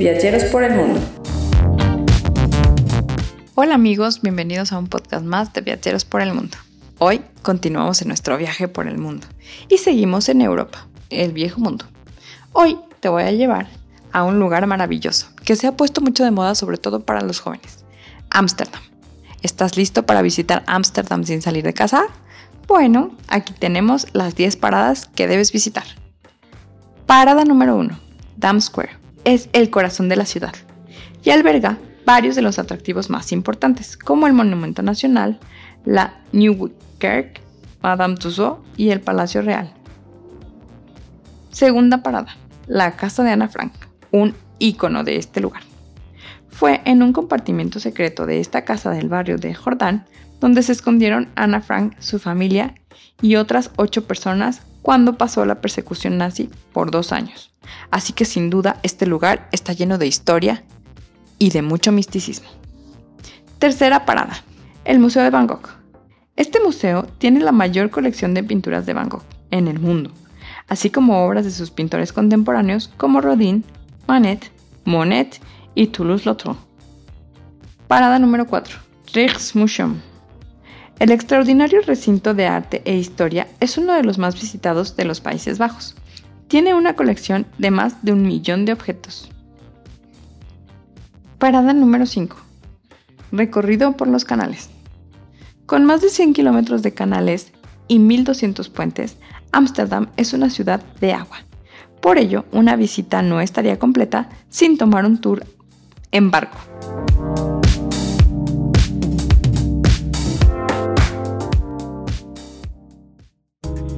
Viajeros por el mundo. Hola amigos, bienvenidos a un podcast más de Viajeros por el mundo. Hoy continuamos en nuestro viaje por el mundo y seguimos en Europa, el viejo mundo. Hoy te voy a llevar a un lugar maravilloso que se ha puesto mucho de moda sobre todo para los jóvenes, Ámsterdam. ¿Estás listo para visitar Ámsterdam sin salir de casa? Bueno, aquí tenemos las 10 paradas que debes visitar. Parada número 1, Dam Square. Es el corazón de la ciudad y alberga varios de los atractivos más importantes, como el Monumento Nacional, la Nieuwe Kerk, Madame Tussauds y el Palacio Real. Segunda parada, la Casa de Ana Frank, un ícono de este lugar. Fue en un compartimiento secreto de esta casa del barrio de Jordán donde se escondieron Ana Frank, su familia y otras ocho personas cuando pasó la persecución nazi por dos años. Así que sin duda este lugar está lleno de historia y de mucho misticismo. Tercera parada, el Museo de Gogh. Este museo tiene la mayor colección de pinturas de Van Gogh en el mundo, así como obras de sus pintores contemporáneos como Rodin, Manet, Monet y Toulouse-Lautrec. Parada número 4. Rijksmuseum. El extraordinario recinto de arte e historia es uno de los más visitados de los Países Bajos. Tiene una colección de más de un millón de objetos. Parada número 5. Recorrido por los canales. Con más de 100 kilómetros de canales y 1.200 puentes, Ámsterdam es una ciudad de agua. Por ello, una visita no estaría completa sin tomar un tour en barco.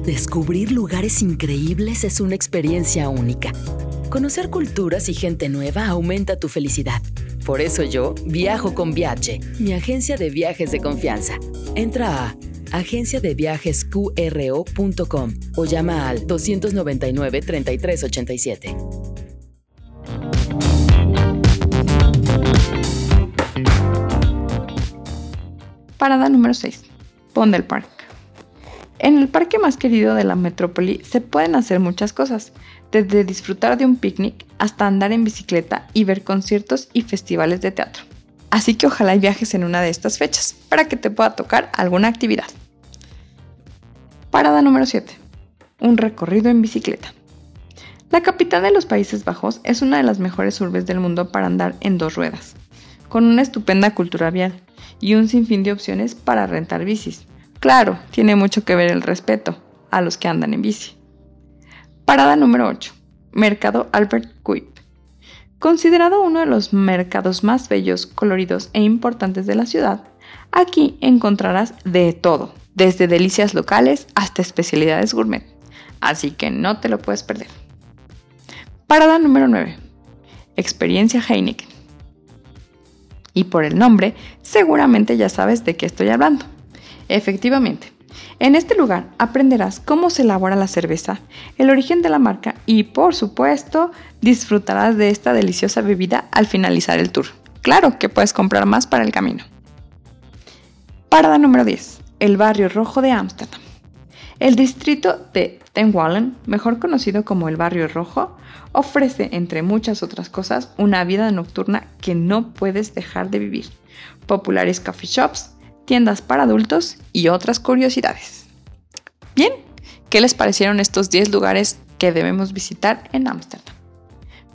Descubrir lugares increíbles es una experiencia única. Conocer culturas y gente nueva aumenta tu felicidad. Por eso yo viajo con Viaje, mi agencia de viajes de confianza. Entra a agenciadeviajesqro.com o llama al 299 3387. Parada número 6. Pondel Park. En el parque más querido de la metrópoli se pueden hacer muchas cosas, desde disfrutar de un picnic hasta andar en bicicleta y ver conciertos y festivales de teatro. Así que ojalá viajes en una de estas fechas para que te pueda tocar alguna actividad. Parada número 7. Un recorrido en bicicleta. La capital de los Países Bajos es una de las mejores urbes del mundo para andar en dos ruedas, con una estupenda cultura vial y un sinfín de opciones para rentar bicis. Claro, tiene mucho que ver el respeto a los que andan en bici. Parada número 8. Mercado Albert Kuip. Considerado uno de los mercados más bellos, coloridos e importantes de la ciudad, aquí encontrarás de todo, desde delicias locales hasta especialidades gourmet. Así que no te lo puedes perder. Parada número 9. Experiencia Heineken. Y por el nombre, seguramente ya sabes de qué estoy hablando. Efectivamente, en este lugar aprenderás cómo se elabora la cerveza, el origen de la marca y, por supuesto, disfrutarás de esta deliciosa bebida al finalizar el tour. Claro que puedes comprar más para el camino. Parada número 10. El barrio rojo de Ámsterdam. El distrito de Ten Wallen, mejor conocido como el barrio rojo, ofrece, entre muchas otras cosas, una vida nocturna que no puedes dejar de vivir. Populares coffee shops, tiendas para adultos y otras curiosidades. Bien, ¿qué les parecieron estos 10 lugares que debemos visitar en Ámsterdam?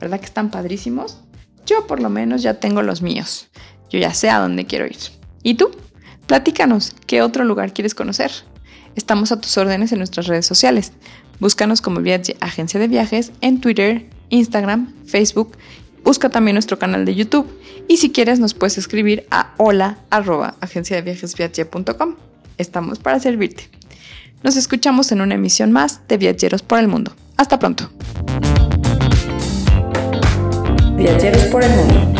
¿Verdad que están padrísimos? Yo por lo menos ya tengo los míos. Yo ya sé a dónde quiero ir. ¿Y tú? Platícanos, ¿qué otro lugar quieres conocer? Estamos a tus órdenes en nuestras redes sociales. Búscanos como Agencia de Viajes en Twitter, Instagram, Facebook Busca también nuestro canal de YouTube y si quieres nos puedes escribir a hola arroba Estamos para servirte. Nos escuchamos en una emisión más de Viajeros por el Mundo. Hasta pronto. Viajeros por el Mundo